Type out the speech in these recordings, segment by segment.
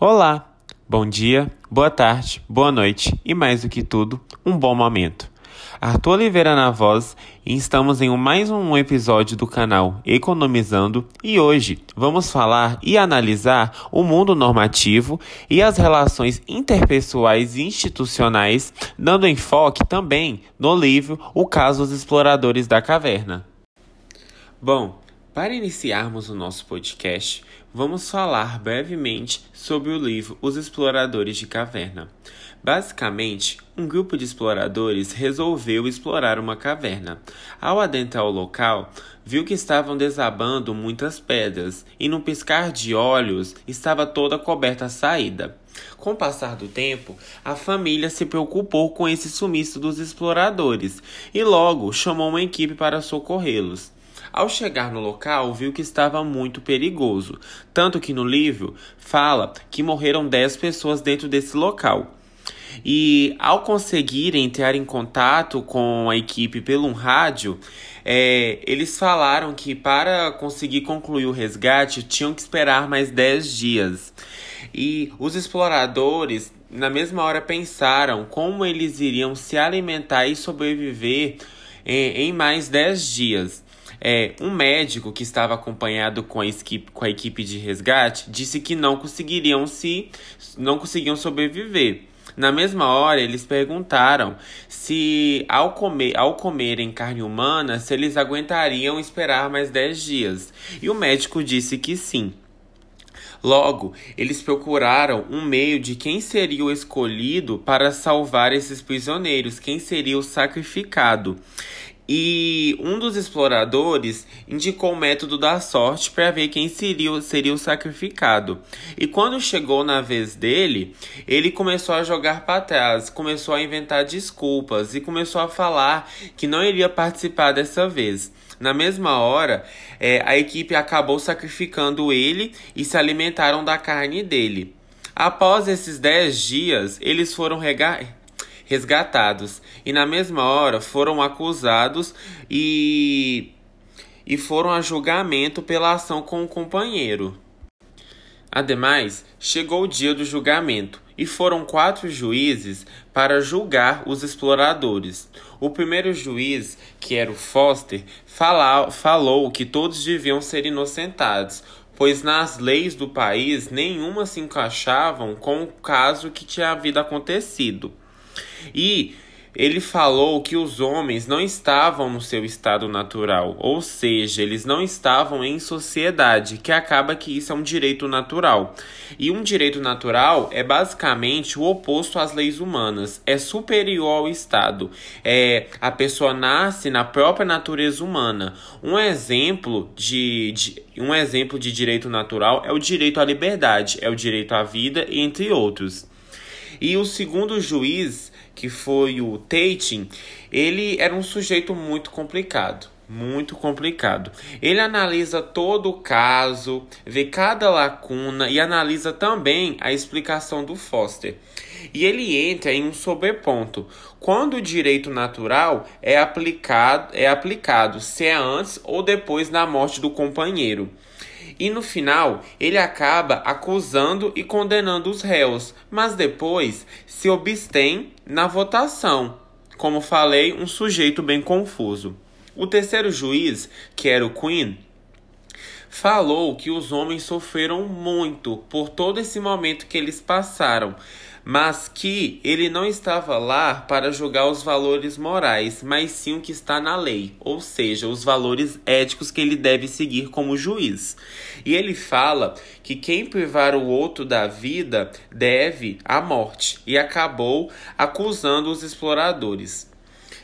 Olá, bom dia, boa tarde, boa noite e mais do que tudo, um bom momento. Arthur Oliveira na voz e estamos em mais um episódio do canal Economizando e hoje vamos falar e analisar o mundo normativo e as relações interpessoais e institucionais, dando enfoque também no livro O Caso dos Exploradores da Caverna. Bom, para iniciarmos o nosso podcast, vamos falar brevemente sobre o livro Os Exploradores de Caverna. Basicamente, um grupo de exploradores resolveu explorar uma caverna. Ao adentrar o local, viu que estavam desabando muitas pedras e, num piscar de olhos, estava toda coberta a saída. Com o passar do tempo, a família se preocupou com esse sumiço dos exploradores e logo chamou uma equipe para socorrê-los. Ao chegar no local, viu que estava muito perigoso, tanto que no livro fala que morreram 10 pessoas dentro desse local. E ao conseguir entrar em contato com a equipe pelo um rádio, é, eles falaram que para conseguir concluir o resgate tinham que esperar mais 10 dias. E os exploradores, na mesma hora, pensaram como eles iriam se alimentar e sobreviver em, em mais 10 dias. É, um médico que estava acompanhado com a, equipe, com a equipe de resgate disse que não conseguiriam se não conseguiam sobreviver. Na mesma hora, eles perguntaram se ao, comer, ao comerem carne humana, se eles aguentariam esperar mais 10 dias. E o médico disse que sim. Logo, eles procuraram um meio de quem seria o escolhido para salvar esses prisioneiros, quem seria o sacrificado. E um dos exploradores indicou o método da sorte para ver quem seria, seria o sacrificado. E quando chegou na vez dele, ele começou a jogar para trás, começou a inventar desculpas e começou a falar que não iria participar dessa vez. Na mesma hora, é, a equipe acabou sacrificando ele e se alimentaram da carne dele. Após esses 10 dias, eles foram regar resgatados e na mesma hora foram acusados e, e foram a julgamento pela ação com o companheiro. Ademais, chegou o dia do julgamento e foram quatro juízes para julgar os exploradores. O primeiro juiz, que era o Foster, fala, falou que todos deviam ser inocentados, pois nas leis do país nenhuma se encaixavam com o caso que tinha havido acontecido. E ele falou que os homens não estavam no seu estado natural, ou seja, eles não estavam em sociedade, que acaba que isso é um direito natural. E um direito natural é basicamente o oposto às leis humanas, é superior ao Estado. É a pessoa nasce na própria natureza humana. Um exemplo de, de um exemplo de direito natural é o direito à liberdade, é o direito à vida, entre outros. E o segundo juiz que foi o Tating, ele era um sujeito muito complicado. Muito complicado. Ele analisa todo o caso, vê cada lacuna e analisa também a explicação do Foster. E ele entra em um sobreponto. Quando o direito natural é aplicado, é aplicado, se é antes ou depois da morte do companheiro. E no final, ele acaba acusando e condenando os réus, mas depois se abstém na votação. Como falei, um sujeito bem confuso. O terceiro juiz, que era o Queen, falou que os homens sofreram muito por todo esse momento que eles passaram, mas que ele não estava lá para julgar os valores morais, mas sim o que está na lei, ou seja, os valores éticos que ele deve seguir como juiz. E ele fala que quem privar o outro da vida deve a morte, e acabou acusando os exploradores.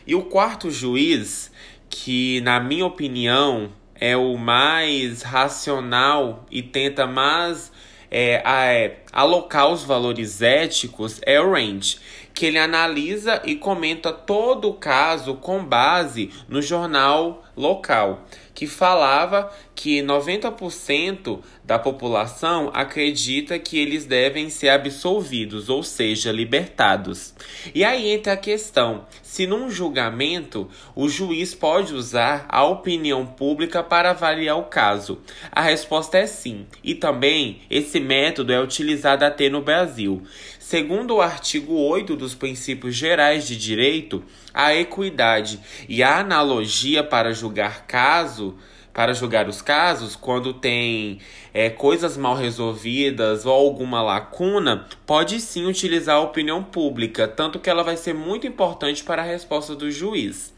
E o quarto juiz, que na minha opinião é o mais racional e tenta mais é, é, alocar os valores éticos é o Range, que ele analisa e comenta todo o caso com base no jornal local, que falava que 90% da população acredita que eles devem ser absolvidos, ou seja, libertados. E aí entra a questão: se num julgamento o juiz pode usar a opinião pública para avaliar o caso? A resposta é sim, e também esse método é utilizado até no Brasil. Segundo o artigo 8 dos Princípios Gerais de Direito, a equidade e a analogia para julgar caso para julgar os casos, quando tem é, coisas mal resolvidas ou alguma lacuna, pode sim utilizar a opinião pública, tanto que ela vai ser muito importante para a resposta do juiz.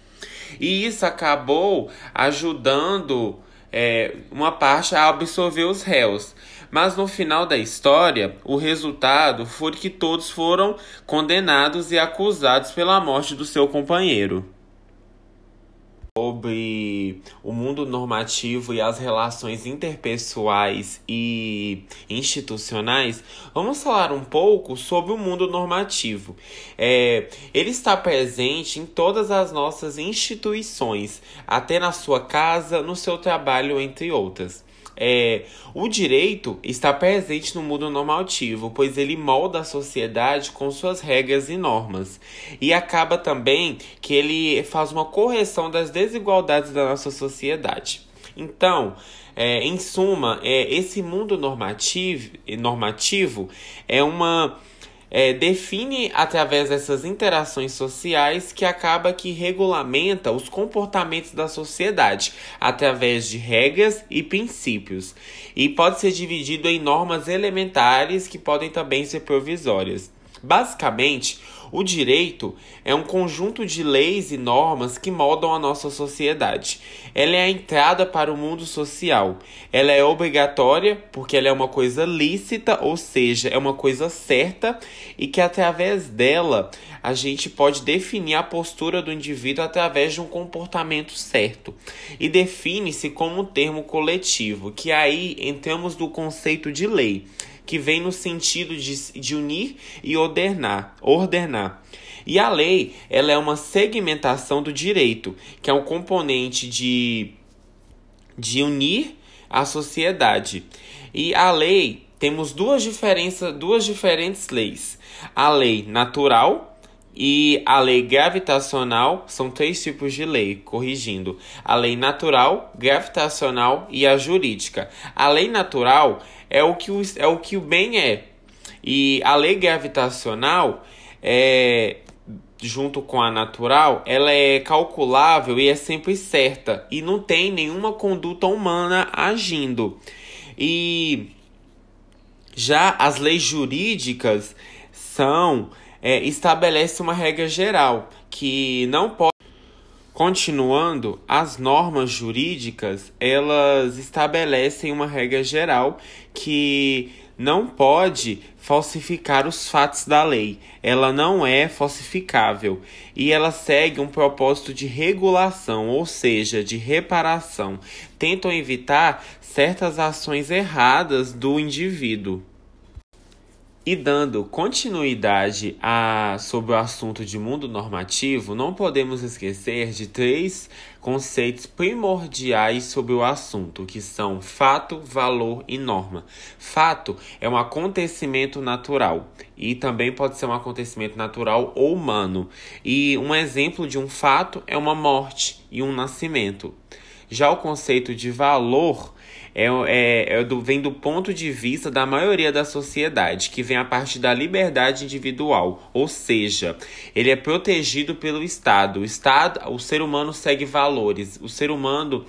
E isso acabou ajudando é, uma parte a absorver os réus. Mas no final da história, o resultado foi que todos foram condenados e acusados pela morte do seu companheiro sobre o mundo normativo e as relações interpessoais e institucionais, vamos falar um pouco sobre o mundo normativo. É, ele está presente em todas as nossas instituições, até na sua casa, no seu trabalho, entre outras. É, o direito está presente no mundo normativo, pois ele molda a sociedade com suas regras e normas. E acaba também que ele faz uma correção das desigualdades da nossa sociedade. Então, é, em suma, é, esse mundo normativo, normativo é uma é, define através dessas interações sociais que acaba que regulamenta os comportamentos da sociedade através de regras e princípios e pode ser dividido em normas elementares que podem também ser provisórias. Basicamente, o direito é um conjunto de leis e normas que moldam a nossa sociedade. Ela é a entrada para o mundo social. Ela é obrigatória porque ela é uma coisa lícita, ou seja, é uma coisa certa e que através dela a gente pode definir a postura do indivíduo através de um comportamento certo. E define-se como um termo coletivo, que aí entramos no conceito de lei que vem no sentido de, de unir e ordenar, ordenar. E a lei, ela é uma segmentação do direito, que é um componente de, de unir a sociedade. E a lei, temos duas diferenças, duas diferentes leis. A lei natural, e a lei gravitacional são três tipos de lei, corrigindo: a lei natural, gravitacional e a jurídica. A lei natural é o que o, é o, que o bem é, e a lei gravitacional é junto com a natural, ela é calculável e é sempre certa e não tem nenhuma conduta humana agindo. E já as leis jurídicas são é, estabelece uma regra geral que não pode. Continuando, as normas jurídicas elas estabelecem uma regra geral que não pode falsificar os fatos da lei. Ela não é falsificável e ela segue um propósito de regulação, ou seja, de reparação. Tentam evitar certas ações erradas do indivíduo. E dando continuidade a, sobre o assunto de mundo normativo, não podemos esquecer de três conceitos primordiais sobre o assunto, que são fato, valor e norma. Fato é um acontecimento natural e também pode ser um acontecimento natural ou humano. E um exemplo de um fato é uma morte e um nascimento. Já o conceito de valor é, é, é do, vem do ponto de vista da maioria da sociedade, que vem a partir da liberdade individual, ou seja, ele é protegido pelo Estado. O Estado, o ser humano segue valores, o ser humano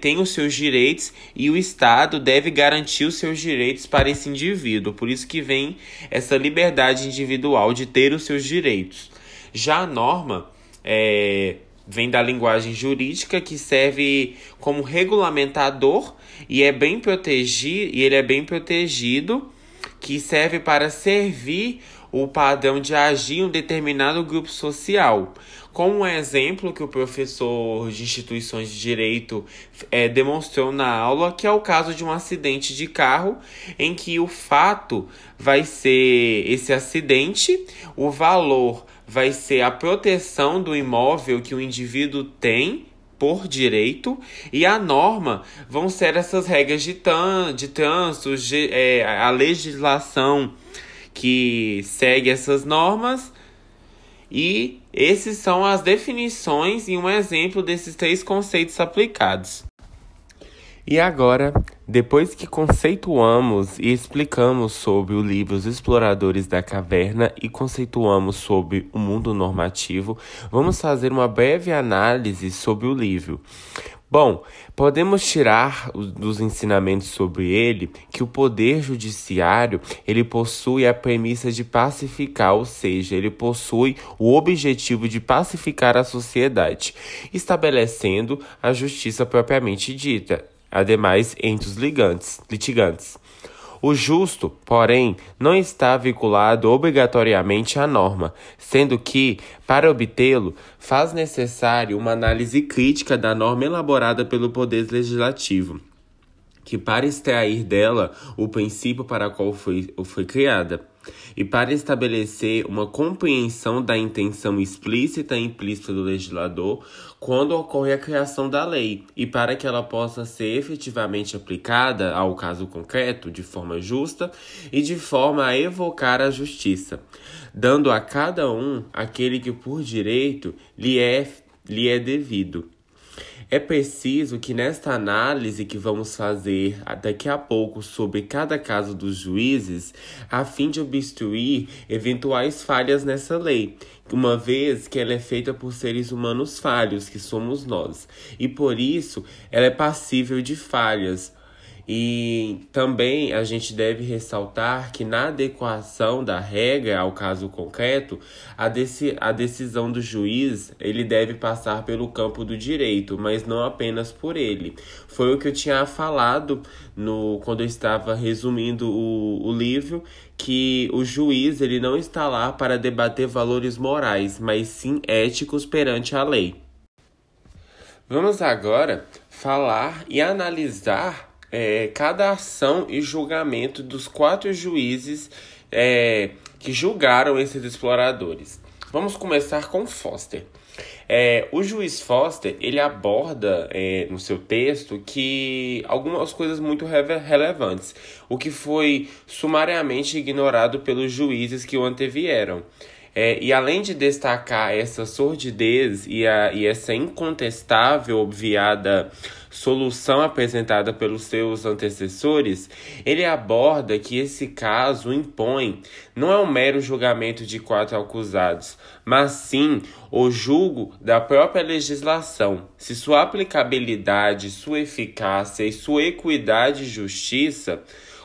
tem os seus direitos e o Estado deve garantir os seus direitos para esse indivíduo. Por isso que vem essa liberdade individual de ter os seus direitos. Já a norma é, vem da linguagem jurídica que serve como regulamentador e é bem protegido e ele é bem protegido que serve para servir o padrão de agir em um determinado grupo social. Como um exemplo que o professor de instituições de direito é, demonstrou na aula, que é o caso de um acidente de carro, em que o fato vai ser esse acidente, o valor vai ser a proteção do imóvel que o indivíduo tem por direito e a norma vão ser essas regras de, tan, de trânsito, de, é, a legislação que segue essas normas e esses são as definições e um exemplo desses três conceitos aplicados. E agora, depois que conceituamos e explicamos sobre o livro Os Exploradores da Caverna e conceituamos sobre o mundo normativo, vamos fazer uma breve análise sobre o livro. Bom, podemos tirar dos ensinamentos sobre ele que o poder judiciário ele possui a premissa de pacificar, ou seja, ele possui o objetivo de pacificar a sociedade, estabelecendo a justiça propriamente dita, ademais entre os ligantes, litigantes. O justo, porém, não está vinculado obrigatoriamente à norma, sendo que, para obtê-lo, faz necessário uma análise crítica da norma elaborada pelo Poder Legislativo, que, para extrair dela o princípio para qual foi, foi criada e para estabelecer uma compreensão da intenção explícita e implícita do legislador quando ocorre a criação da lei, e para que ela possa ser efetivamente aplicada ao caso concreto de forma justa e de forma a evocar a justiça, dando a cada um aquele que por direito lhe é, lhe é devido. É preciso que nesta análise que vamos fazer daqui a pouco sobre cada caso dos juízes, a fim de obstruir eventuais falhas nessa lei, uma vez que ela é feita por seres humanos falhos, que somos nós, e por isso ela é passível de falhas e também a gente deve ressaltar que na adequação da regra ao caso concreto, a, deci a decisão do juiz ele deve passar pelo campo do direito, mas não apenas por ele. Foi o que eu tinha falado no quando eu estava resumindo o, o livro, que o juiz ele não está lá para debater valores morais, mas sim éticos perante a lei. Vamos agora falar e analisar é, cada ação e julgamento dos quatro juízes é, que julgaram esses exploradores. Vamos começar com Foster. É, o juiz Foster ele aborda é, no seu texto que algumas coisas muito relevantes, o que foi sumariamente ignorado pelos juízes que o antevieram. É, e além de destacar essa sordidez e, a, e essa incontestável obviada solução apresentada pelos seus antecessores, ele aborda que esse caso impõe não é um mero julgamento de quatro acusados, mas sim o julgo da própria legislação, se sua aplicabilidade, sua eficácia e sua equidade e justiça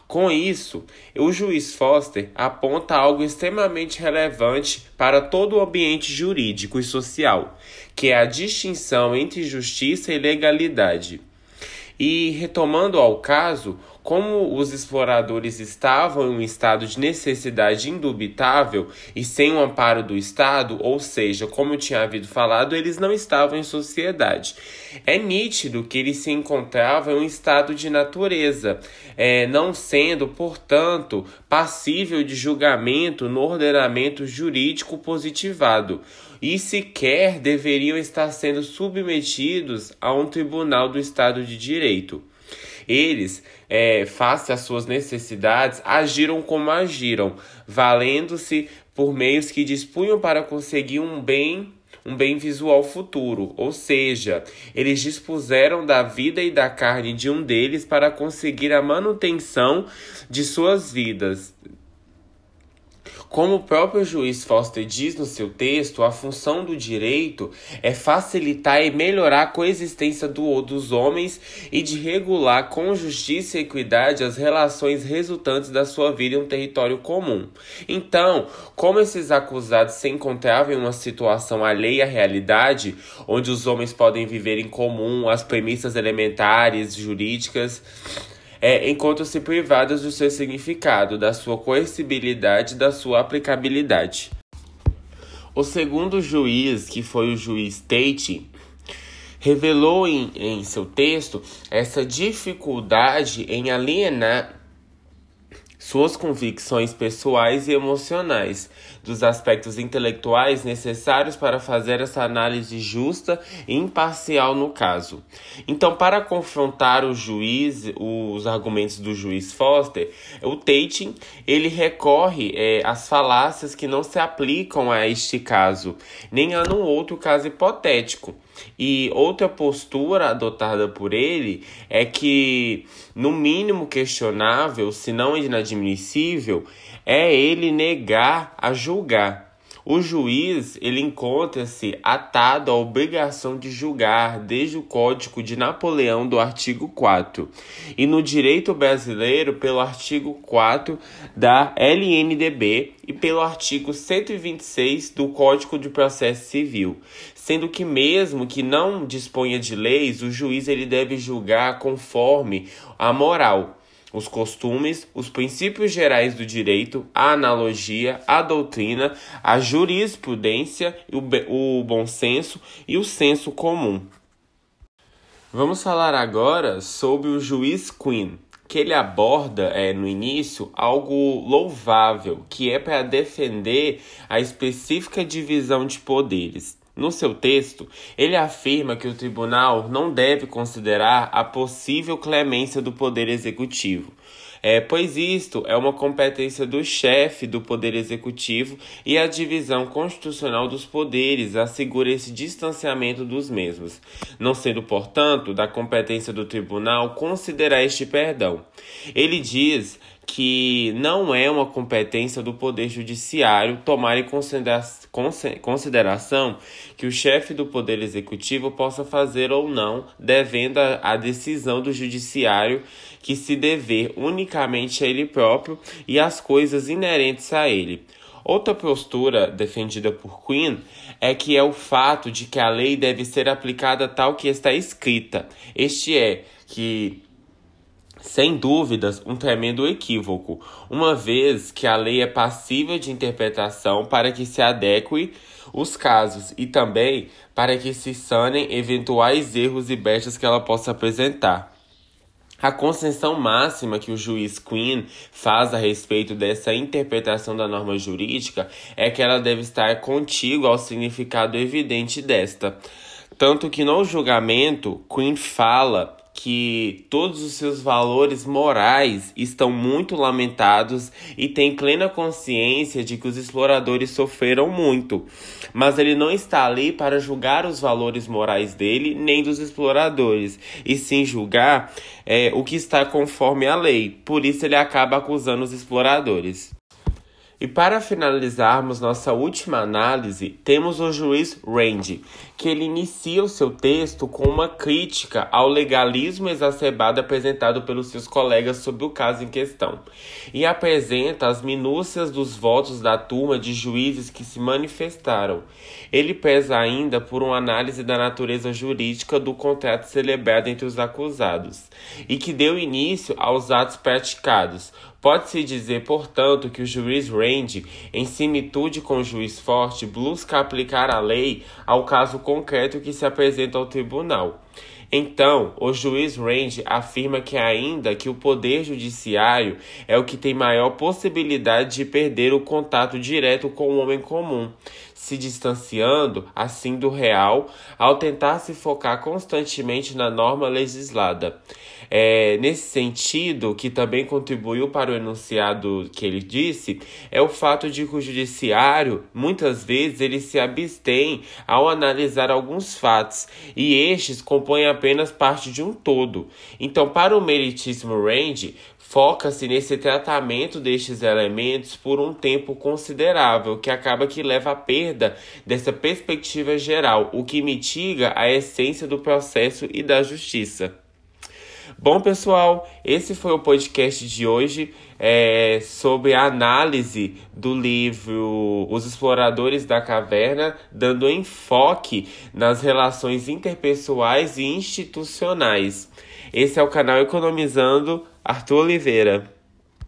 com isso, o juiz Foster aponta algo extremamente relevante para todo o ambiente jurídico e social, que é a distinção entre justiça e legalidade. E retomando ao caso, como os exploradores estavam em um estado de necessidade indubitável e sem o amparo do Estado, ou seja, como eu tinha havido falado, eles não estavam em sociedade. É nítido que eles se encontravam em um estado de natureza, é, não sendo, portanto, passível de julgamento no ordenamento jurídico positivado e sequer deveriam estar sendo submetidos a um tribunal do Estado de Direito. Eles, é, face às suas necessidades, agiram como agiram, valendo-se por meios que dispunham para conseguir um bem um bem visual futuro, ou seja, eles dispuseram da vida e da carne de um deles para conseguir a manutenção de suas vidas, como o próprio juiz Foster diz no seu texto, a função do direito é facilitar e melhorar a coexistência do, dos homens e de regular com justiça e equidade as relações resultantes da sua vida em um território comum. Então, como esses acusados se encontravam em uma situação alheia à realidade, onde os homens podem viver em comum as premissas elementares jurídicas, é, encontram-se privadas do seu significado, da sua coercibilidade da sua aplicabilidade. O segundo juiz, que foi o juiz Tate, revelou em, em seu texto essa dificuldade em alienar suas convicções pessoais e emocionais, dos aspectos intelectuais necessários para fazer essa análise justa e imparcial no caso. Então, para confrontar o juiz, os argumentos do juiz Foster, o Tatum ele recorre é, às falácias que não se aplicam a este caso, nem a um outro caso hipotético. E outra postura adotada por ele é que, no mínimo questionável, se não inadmissível, é ele negar a julgar. O juiz ele encontra-se atado à obrigação de julgar desde o Código de Napoleão do artigo 4 e no direito brasileiro pelo artigo 4 da LNDB e pelo artigo 126 do Código de Processo Civil, sendo que mesmo que não disponha de leis, o juiz ele deve julgar conforme a moral os costumes, os princípios gerais do direito, a analogia, a doutrina, a jurisprudência, o, bom senso e o senso comum. Vamos falar agora sobre o juiz Quinn, que ele aborda é, no início algo louvável, que é para defender a específica divisão de poderes. No seu texto, ele afirma que o tribunal não deve considerar a possível clemência do Poder Executivo, é, pois isto é uma competência do chefe do Poder Executivo e a divisão constitucional dos poderes assegura esse distanciamento dos mesmos, não sendo, portanto, da competência do tribunal considerar este perdão. Ele diz que não é uma competência do Poder Judiciário tomar em consideração que o chefe do Poder Executivo possa fazer ou não, devendo a decisão do Judiciário que se dever unicamente a ele próprio e às coisas inerentes a ele. Outra postura defendida por Quinn é que é o fato de que a lei deve ser aplicada tal que está escrita. Este é que sem dúvidas, um tremendo equívoco, uma vez que a lei é passível de interpretação para que se adeque os casos e também para que se sanem eventuais erros e brechas que ela possa apresentar. A concessão máxima que o juiz Quinn faz a respeito dessa interpretação da norma jurídica é que ela deve estar contigo ao significado evidente desta. Tanto que no julgamento, Quinn fala que todos os seus valores morais estão muito lamentados e tem plena consciência de que os exploradores sofreram muito, mas ele não está ali para julgar os valores morais dele nem dos exploradores, e sim julgar é, o que está conforme a lei. Por isso ele acaba acusando os exploradores. E para finalizarmos nossa última análise, temos o juiz Randy, que ele inicia o seu texto com uma crítica ao legalismo exacerbado apresentado pelos seus colegas sobre o caso em questão, e apresenta as minúcias dos votos da turma de juízes que se manifestaram. Ele pesa ainda por uma análise da natureza jurídica do contrato celebrado entre os acusados, e que deu início aos atos praticados, Pode-se dizer, portanto, que o juiz Range, em similitude com o juiz Forte, busca aplicar a lei ao caso concreto que se apresenta ao tribunal. Então, o juiz Range afirma que ainda que o poder judiciário é o que tem maior possibilidade de perder o contato direto com o homem comum, se distanciando assim do real ao tentar se focar constantemente na norma legislada. É, nesse sentido, que também contribuiu para o enunciado que ele disse, é o fato de que o judiciário, muitas vezes, ele se abstém ao analisar alguns fatos, e estes compõem apenas parte de um todo. Então, para o meritíssimo Range, foca-se nesse tratamento destes elementos por um tempo considerável, que acaba que leva à perda dessa perspectiva geral, o que mitiga a essência do processo e da justiça. Bom, pessoal, esse foi o podcast de hoje é, sobre a análise do livro Os Exploradores da Caverna, dando enfoque nas relações interpessoais e institucionais. Esse é o canal Economizando Arthur Oliveira.